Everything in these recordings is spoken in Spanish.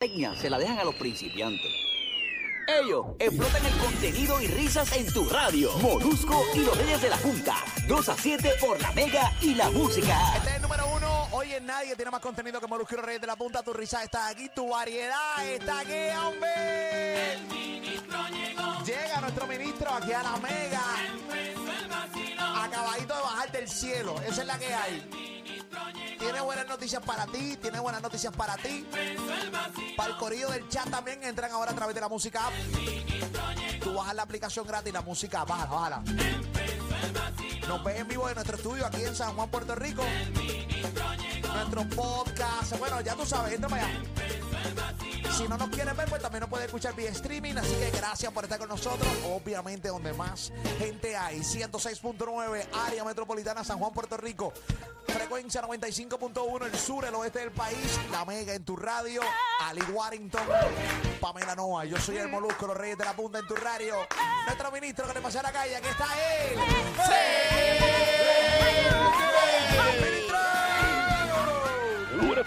Tecnia se la dejan a los principiantes. Ellos explotan el contenido y risas en tu radio. Molusco y los Reyes de la Punta. 2 a 7 por la Mega y la Música. Este es el número uno. Hoy en Nadie tiene más contenido que Molusco y los Reyes de la Punta. Tu risa está aquí, tu variedad está aquí, hombre. El ministro llegó. Llega nuestro ministro aquí a la Mega. Acabadito de bajar del cielo. Esa es la que hay. Tiene buenas noticias para ti, tiene buenas noticias para ti. Para el corillo del chat también entran ahora a través de la música. Tú bajas la aplicación gratis, la música, bájala, bájala. Nos ves en vivo en nuestro estudio aquí en San Juan, Puerto Rico. Nuestro podcast. Bueno, ya tú sabes, entra para allá. Si no nos quieres ver, pues también nos puedes escuchar vía streaming. Así que gracias por estar con nosotros. Obviamente, donde más gente hay. 106.9, área metropolitana San Juan, Puerto Rico. Frecuencia 95.1, el sur, el oeste del país. La mega en tu radio. Ali Warrington, Pamela Noa. Yo soy el Molusco, los Reyes de la Punta en tu radio. Nuestro ministro que le pasó a la calle, aquí está él. Buenas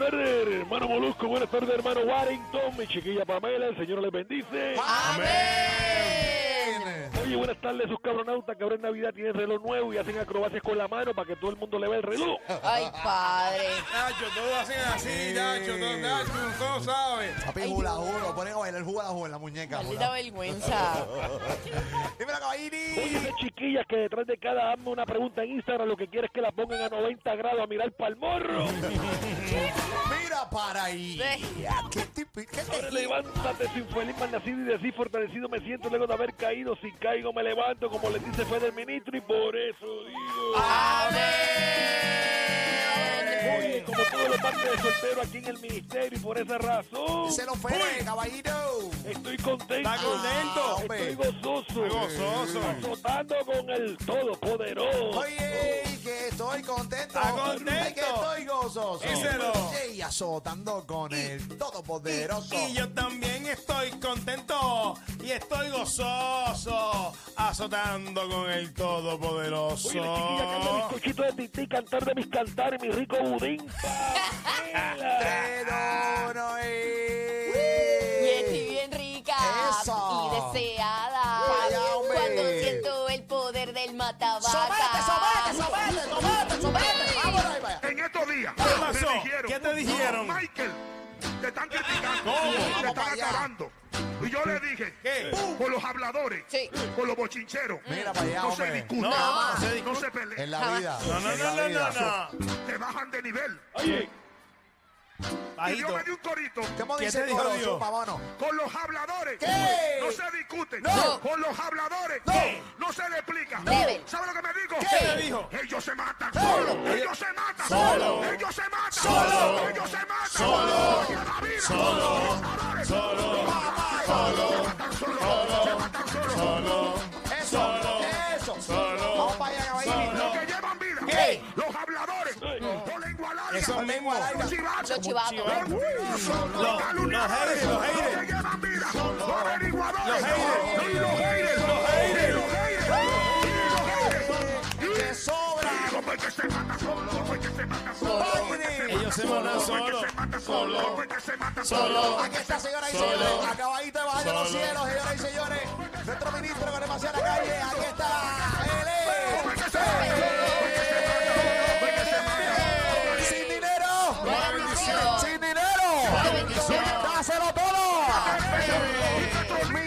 tardes, hermano Molusco. Buenas tardes, hermano Warrington. Mi chiquilla Pamela, el Señor les bendice. Amén. Oye, buenas tardes, sus cabronautas que ahora en Navidad tienen reloj nuevo y hacen acrobacias con la mano para que todo el mundo le vea el reloj. Ay, padre. Nacho, todos hacen así, Nacho, todo, Nacho, todo sabe. Papi, hula hula, ponen a bailar hula hula en la muñeca. Maldita vergüenza. Dímelo, Oye, caballini. esas chiquillas que detrás de cada hazme una pregunta en Instagram, lo que quieres es que la pongan a 90 grados a mirar para el morro. Mira para ahí. ¿Qué tipo? ¿Qué te levántate, sin feliz mal nacido y de así fortalecido me siento luego de haber caído. Si caigo me levanto, como le dice fue del ministro y por eso digo. Oye, como todos los martes de soltero aquí en el ministerio y por esa razón Se lo fue, caballito. estoy contento. ¿Está contento? Estoy gozoso. Estoy gozoso. Azotando con el Todopoderoso. Oye, estoy contento. ¿Está contento? Ay, que estoy gozoso. Díselo. Y azotando con el Todopoderoso. Y yo también estoy contento y estoy gozoso, azotando con el Todopoderoso. Oye, la chiquilla canta mis cochitos de tití, cantar de mis cantares, mi rico budín. Pamela. Pero no es. Y estoy bien rica Eso. y deseada. Cuando siento el poder del matabaca. ¡Somete, somete, somete, somete, somete! ¿Qué te dijeron? Michael, te están criticando, te están acabando. Y yo le dije, ¿Qué? con los habladores, Sí. con los bochincheros, Mira para allá, no se discute, No, se no discute. se pelea, En la vida. No, no, no, no, no, no. te bajan de nivel. Oye, Y yo Bajito. me di un corito ¿Cómo ¿Qué dice te el dijo? Dios? Con los habladores. ¿Qué? No se discute. No. Con los habladores. No. No se le explica. ¿Sabe lo que me dijo? ¿Qué le dijo? Ellos se matan. Solo. Ellos se matan. Solo. Ellos se matan. Solo. Ellos se matan. Solo. Solo. Solo. Solo. Lengua larga. Eso Con lengua mismo. larga. Los chivatos. Los. Los Los- calumniadores. los haters, los haters. Los averiguadores. Los haters. Los haters. Los haters. Y los haters. Y los haters. ¡Que sobra! ¿Cómo es que se mata solo? ¿Cómo es que se mata solo? ¿Cómo es que se Ellos se matan ¿Cómo es que solo. solo? Solo. Aquí está, señoras y señores. Acabadito de bajar de los cielos, señoras y señores. Nuestro ministro que le pasea a la calle. Aquí está.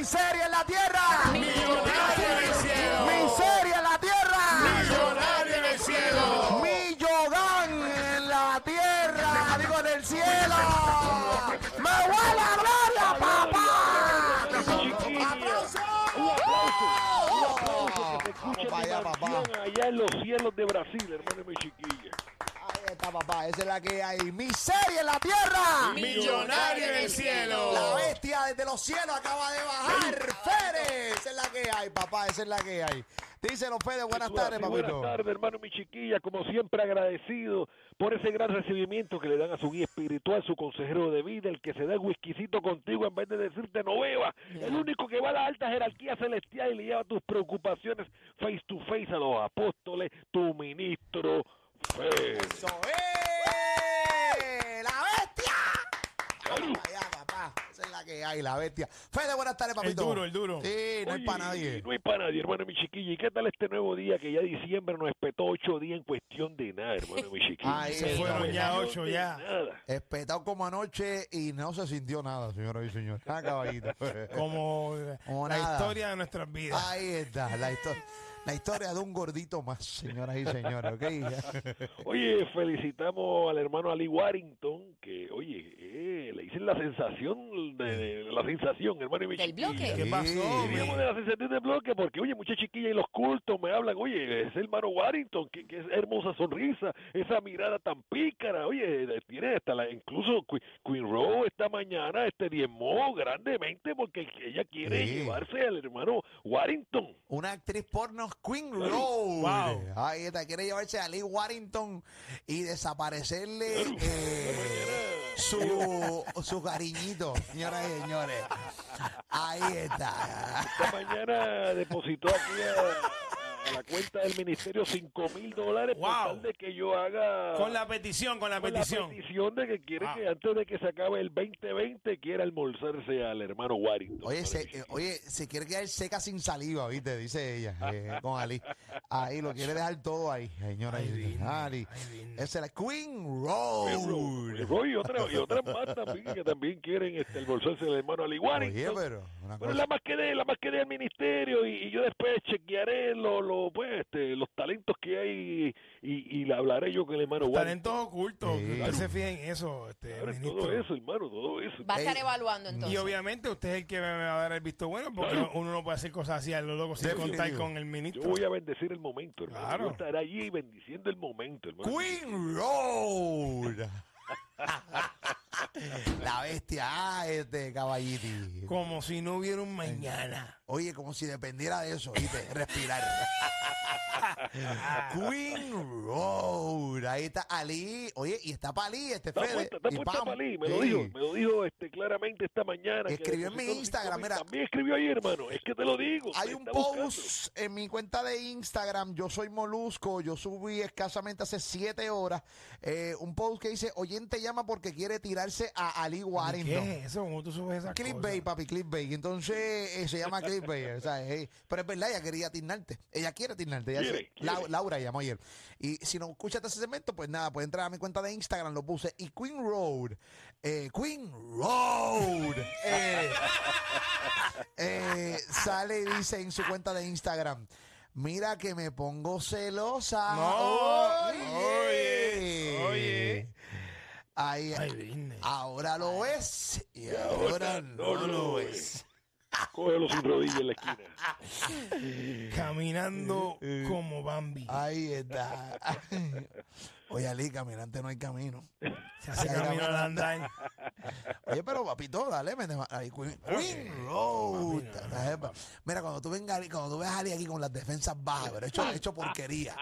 Miseria en la tierra. Millonario en el cielo. Miseria en la tierra. Millonario en el cielo. Millogán en la tierra. Digo en el cielo. ¡Me huele a gloria, papá! chiquilla. ¡Aplauso! Un aplauso. Un aplauso que te escuche Vamos mi allá, papá. allá en los cielos de Brasil, hermano mi chiquilla. Ahí está, papá. Esa es la que hay. ¡Miseria en la tierra! Millonario en el cielo. La bestia desde los cielos acaba de bajar. Fede, esa es la que hay, papá. Esa es la que hay. Díselo, Fede. Buenas tardes, así, papito. Buenas tardes, hermano mi chiquilla. Como siempre, agradecido por ese gran recibimiento que le dan a su guía espiritual, su consejero de vida, el que se da el whiskycito contigo en vez de decirte no beba. El único que va a la alta jerarquía celestial y le lleva tus preocupaciones face to face a los apóstoles, tu ministro. Fede. ¡Eso es! ¡La bestia! Salud. Allá, papá. la que hay, la bestia. Fede, buenas tardes, El papito. duro, el duro. Sí, no hay Oye, para nadie. No hay para nadie, hermano mi chiquilla. ¿Y qué tal este nuevo día que ya diciembre nos espetó ocho días en cuestión de nada, hermano mi chiquilla? Ahí Se fueron ya ocho ya. Nada. Espetado como anoche y no se sintió nada, señoras y señores. Ah, caballito. Como Como la nada. historia de nuestras vidas. Ahí está, la, histo- la historia de un gordito más, señoras y señores, ¿ok? Oye, felicitamos al hermano Ali Warrington, que, oye, eh, le dicen la sensación de, de- la sensación, hermano mi Del chiquilla. bloque. ¿Qué pasó? Sí. De la sensación de bloque, porque, oye, muchas chiquillas en los cultos me hablan, oye, es el hermano Warrington, que, que es hermosa sonrisa, esa mirada tan pícara, oye, tiene hasta la, incluso Que- Queen Rose esta mañana este diezmó grandemente porque ella quiere Sí. llevarse al hermano Warrington. Una actriz porno, Queen Road. Wow. Ahí está, quiere llevarse a Lee Warrington y desaparecerle eh, su, su cariñito, señoras y señores. Ahí está. Esta mañana depositó aquí a, a la cuenta del ministerio cinco mil dólares por Wow. tal de que yo haga Con la petición, con la con petición. la petición de que quiere Wow. que antes de que se acabe el 2020 quiera almorzarse al hermano Warrington. Oye, se, eh, oye, se quiere quedar seca sin saliva, ¿viste? Dice ella, eh, con Ali. Ahí lo quiere dejar todo ahí, señora. Ali. Esa es la Queen Road. Roy y otras y otras más también que también quieren este, almorzarse al hermano Ali Oye, Warrington. pero una Pero cosa. la más que dé, la más que dé al ministerio y, y yo después chequearé lo, pues, este, los talentos que hay y, y le hablaré yo con el hermano. Talentos ocultos. Sí. que Usted se fije en eso, este, Claro, ministro. todo eso, hermano, todo eso. Va a estar evaluando Y entonces. obviamente usted es el que me va a dar el visto bueno, porque Claro. uno no puede hacer cosas así a lo loco sin Definitivo. contar con el Yo ministro. voy a bendecir el momento, hermano. Claro. Yo estaré allí bendiciendo el momento, hermano. Queen Road. la bestia, ah, este caballiti. Como si no hubiera un mañana. Oye, como si dependiera de eso, ¿viste? Respirar. Queen Road. Ahí está Ali. Oye, y está Pali, este Está Fede. puesta, está puesta mí, me lo dijo, me lo dijo este, claramente esta mañana. que Escribió en mi Instagram, 5.000. mira. También escribió ahí, hermano, es que te lo digo. Hay un buscando. post en mi cuenta de Instagram, yo soy Molusco, yo subí escasamente hace siete horas, eh, un post que dice, oyente llama porque quiere tirarse a Ali ¿Qué Warrington. es eso? ¿Cómo tú subes esas Clickbait, cosas? papi, clickbait. Entonces eh, se llama clickbait. o sea, eh, pero es verdad, ella quería tirnarte. Ella quiere tirnarte. Ella Quiere, se- quiere. Lau- Laura llamó ayer. Y si no escuchaste ese segmento, pues nada, puede entrar a mi cuenta de Instagram, lo puse. Y Queen Road, eh, Queen Road, eh, eh, sale y dice en su cuenta de Instagram. Mira que me pongo celosa. No, Oye. oye, oye. Ahí, Ay, ahora lo ves y ahora no lo ves. Cógelo sin rodilla en la esquina. Caminando como Bambi. Ahí está. Oye, Ali, caminante no hay camino. Se hace camino al andar. Oye, pero papito, dale, ahí, Queen, Queen Road. Mira, cuando tú vengas, cuando tú ves a Ali aquí con las defensas bajas, pero hecho, hecho porquería.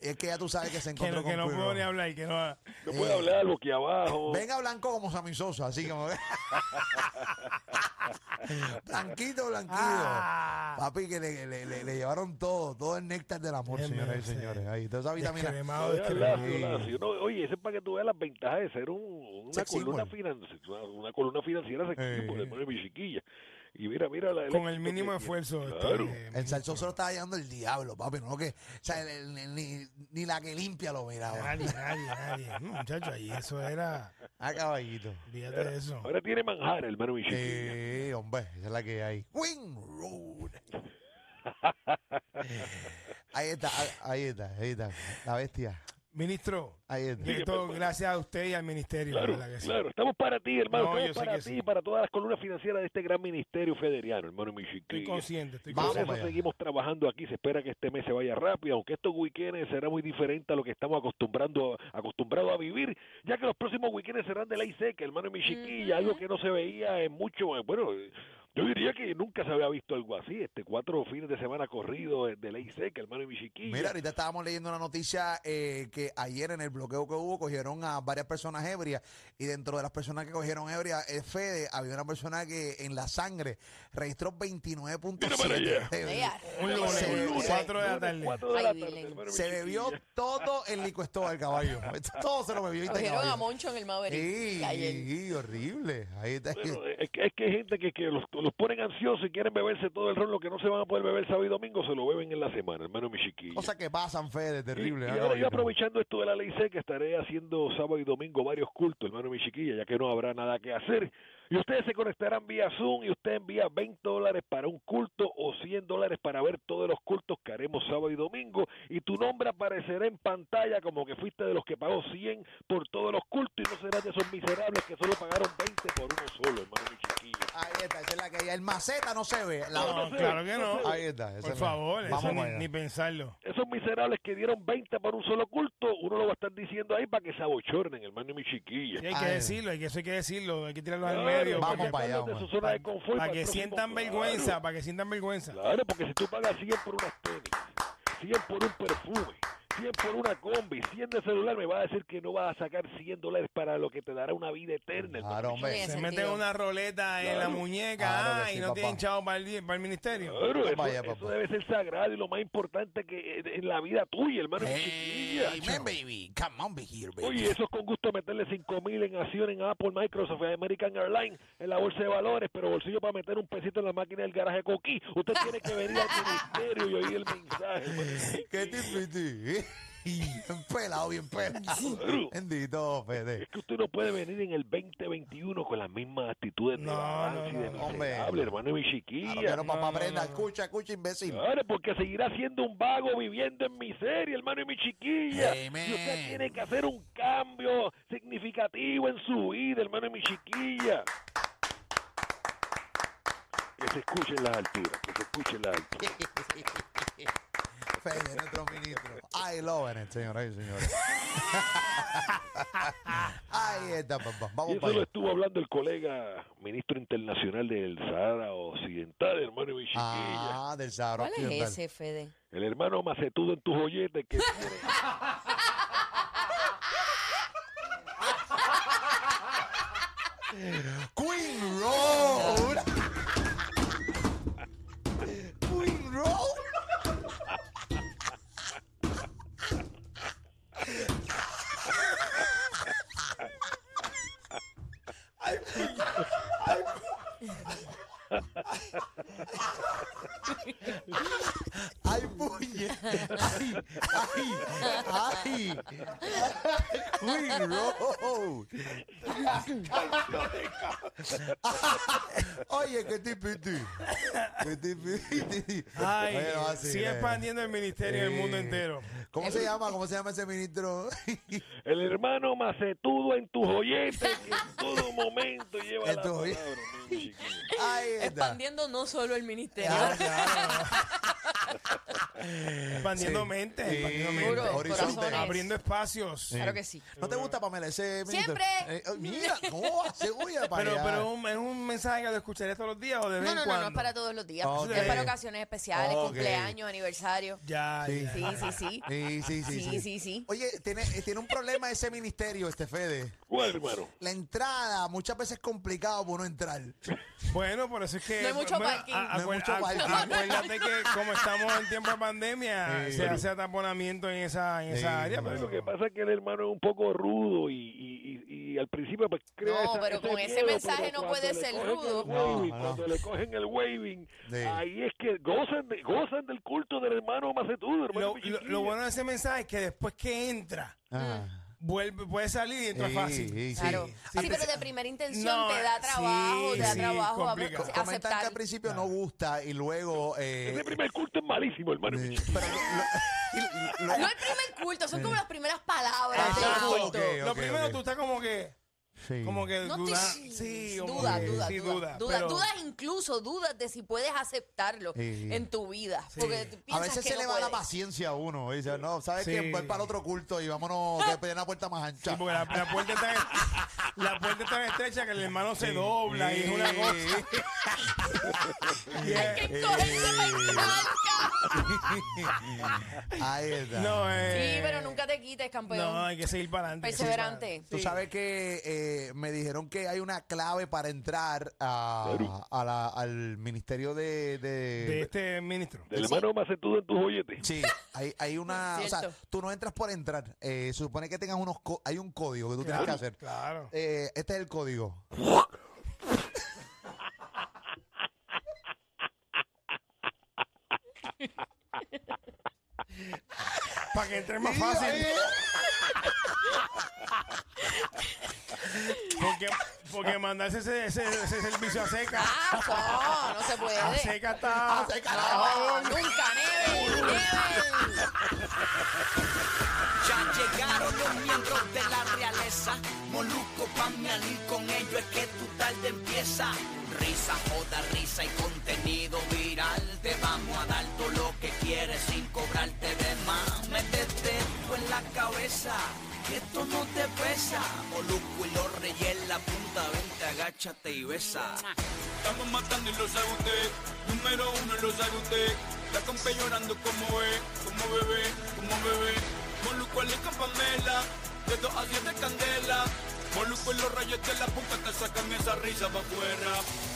Es que ya tú sabes que se Que encontró no, que con no Queen puedo ni hablar. Que no, No puede hablar aquí abajo. Venga blanco como Sammy Sosa, así como blanquito, blanquito. Ah. Papi, que le, le- le- le llevaron todo, todo el néctar del amor, Déjeme señoras y señores. Ahí, toda esa vitamina. Oye, eso es para que tú veas las ventajas de ser un- una, columna symbol. financiera, una, una columna financiera sexy, Eh. por el de mi chiquilla. Y mira, mira la Con el mínimo que- esfuerzo. este, Claro. El salsoso lo estaba llevando el diablo, papi, no que, o sea, el- el- el- ni, ni la que limpia lo miraba. Nadie, nadie, nadie. No, muchacho, ahí eso era. Ah, caballito. Olvídate de eso. Ahora tiene manjar, hermano mi chiquilla. Sí, hombre, esa es la que hay. Queen Road. Ahí está, ahí está, ahí está. La bestia. Ministro, Ahí está. y esto gracias a usted y al ministerio. Claro, ¿verdad que sí? claro. Estamos para ti, hermano. No, yo Estamos sé para que ti, sí. para todas las columnas financieras de este gran ministerio federiano, hermano mi Estoy chiquilla. consciente, estoy Vamos consciente. seguimos trabajando aquí. Se espera que este mes se vaya rápido, aunque estos weekends será muy diferente a lo que estamos acostumbrando, acostumbrados a vivir, ya que los próximos weekends serán de ley seca, hermano de mi chiquilla, algo que no se veía en mucho, bueno, Yo diría que nunca se había visto algo así, este cuatro fines de semana corridos de ley seca, hermano y mi chiquilla. Mira, ahorita estábamos leyendo una noticia eh, que ayer en el bloqueo que hubo cogieron a varias personas ebrias y dentro de las personas que cogieron ebrias, eh, Fede, había una persona que en la sangre registró Mira para 29.7. allá. de- Vea. Un lunes, Se- un lunes, se- cuatro de la tarde. Cuatro de Ay, la Virgen. tarde, hermano y mi Se bebió todo el licuesto del caballo. Todo se lo bebió. ¿viste, Cogieron a Moncho en el Maverick. Sí, horrible. Ahí está. Bueno, es, que, es que hay gente que, que los, los ponen ansiosos y quieren beberse todo el ron, lo que no se van a poder beber sábado y domingo, se lo beben en la semana, hermano mi chiquilla. Cosas que pasan, Fede, terrible. Y, y ¿ah, ahora yo aprovechando esto de la ley seca, estaré haciendo sábado y domingo varios cultos, hermano mi chiquilla, ya que no habrá nada que hacer. Y ustedes se conectarán vía Zoom y usted envía 20 dólares para un culto o 100 dólares para ver todos los cultos que haremos sábado y domingo. Y tu nombre aparecerá en pantalla como que fuiste de los que pagó 100 por todos los cultos y no serás de esos miserables que solo pagaron 20 por uno solo, hermano mi chiquilla. Ahí está, esa es la que hay. El maceta no se ve. La- No, claro que no. Ahí está. Por favor, Vamos eso ni, ni pensarlo. Esos miserables que dieron 20 por un solo culto, uno lo va a estar diciendo ahí para que se abochornen, hermano mi chiquilla. Sí, hay que Ay. decirlo, hay que, eso hay que decirlo, hay que tirarlo al Claro, Vamos para allá, Para que sientan vergüenza, para que sientan vergüenza. Claro, porque si tú pagas 100 por unas tenis, 100 por un perfume, 100 por una combi, 100 de celular, me va a decir que no vas a sacar 100 dólares para lo que te dará una vida eterna. Claro, hombre. Se sentido. meten una roleta en la muñeca Claro ah, sí, y no papá. tienen chavo para el, para el ministerio. Claro, eso, Vaya, eso debe ser sagrado y lo más importante que en la vida tuya, hermano. Hey, man, baby. Come on, be here, baby. Oye, eso es con gusto meterle 5 mil en acción en Apple, Microsoft, American Airlines, en la bolsa de valores, pero bolsillo para meter un pesito en la máquina del garaje Coquí. Usted tiene que venir al ministerio y oír el mensaje. ¿Qué te Bien pelado, bien pelado. Claro. Bendito, Fede. Es que usted no puede venir en el 2021 con las mismas actitudes de No, y no, de no, hombre. miserable, hermano y mi Claro, chiquilla. pero papá no, no, Brenda, no. escucha, escucha, imbécil. Claro, porque seguirá siendo un vago viviendo en miseria, hermano y mi chiquilla. Amen. Y usted tiene que hacer un cambio significativo en su vida, hermano y mi chiquilla. Que se escuche en las alturas, que se escuche en las alturas. Fede, nuestro ministro. I love it, señoras y señores. Ahí está, papá. Y Vamos eso para lo estuvo hablando el colega ministro internacional del Sahara Occidental, hermano y mi chiquilla. Ah, del Sahara ¿Cuál es Occidental. ese, Fede? El hermano macetudo en tus joyetes que. Queen Road. Queen Road. Ay, puñe. Ay, ay, ay. Queen Oye, qué tipiti. Qué tipiti. Ay, Bueno, así, sigue expandiendo el ministerio en el mundo entero. ¿Cómo se llama? ¿Cómo se llama ese ministro? El hermano macetudo en tus joyetes que en todo momento lleva En la palabra. Ahí está. Expandiendo no solo el ministerio. Expandiendo Sí. mente, Sí. expandiendo mente. Seguro, Horizonte. corazones. Abriendo espacios. Claro que sí. ¿No te gusta Pamela ese? Siempre. Eh, oh, mira, ¿cómo va? Cebolla para Pero, pero un- es un mensaje que lo escucharías todos los días o de vez No, en no, no, cuando. no es para todos los días. Ok. Es para ocasiones especiales, Ok. cumpleaños, aniversario. Ya, Sí. ya. Sí, sí, sí. Sí, sí, sí, Sí, sí. sí, sí. Oye, tiene, eh, tiene un problema ese ministerio, este Fede. ¿Cuál, hermano? La entrada muchas veces es complicado por uno entrar. Bueno, por eso es que. No hay mucho bueno, parking. a- No hay acuer- mucho a- parking. Acuérdate que como estamos en tiempo de pandemia, Sí. se hace ataponamiento en esa, en Sí, esa área. pero- Lo que pasa es que el hermano es un poco rudo y, y, y, y al principio pues crea No, esa- pero con ese miedo, mensaje pero no cuando puede le ser cogen rudo. waving, No, no. Cuando le cogen el waving, Sí. ahí es que gozan, de- gozan del culto del hermano macetudo, hermano. Lo, lo- lo bueno de ese mensaje es que después que entra, Ah. Vuelve, puede salir y entra Sí, fácil. sí, sí. Claro. Sí, Sí, pero de primera intención No, te da sí, trabajo, te da sí, trabajo a- complicado. a- Comentan que aceptar. al principio no gusta y luego... eh, Ese primer culto es malísimo, hermano. eh, chiquilla. pero lo- lo- lo- No el primer culto, son como las primeras palabras Exacto, del culto. ok, Lo ok, primero, tú estás como que. Sí. como que No duda, te- sí, como duda, que- duda, sí, duda, duda, duda, pero- dudas incluso dudas de si puedes aceptarlo Sí. en tu vida, porque tú A piensas veces que se no le va la puedes. paciencia a uno. y Dice, no, ¿sabes Sí. qué? Voy para el otro culto y vámonos, que pedir una puerta más ancha. Sí, porque la, la puerta está la puerta es tan estrecha que el hermano se dobla y es una cosa. Y es- que cogerse Ahí está. no, eh, Sí, pero nunca te quites, campeón. No, hay que seguir para adelante. Perseverante. Tú sabes que eh, me dijeron que hay una clave para entrar a, a la- al ministerio de... de- De este ministro. Del hermano macetudo en tus joyetes. Sí, hay, hay una... O sea, Cierto. tú no entras por entrar. Eh, se supone que tengas unos... co- hay un código que tú tienes que hacer. Claro. Eh, este es el código. Para que entre más fácil. Porque, porque mandarse ese, ese, ese servicio a seca. Ah, no, no se puede. A seca está. A seca No, nunca, never. Ya llegaron los miembros de la realeza. Molusco, Pamial y con ellos es que tu tarde empieza. Risa, joda, risa y agáchate y besa. Estamos matando y lo sabe. Número uno lo sabe usted. La compa llorando como ve, como bebé, como bebé. Moluco en la campamela, de dos a siete candela. Moluco en los rayos de la punta te sacan esa risa pa' afuera.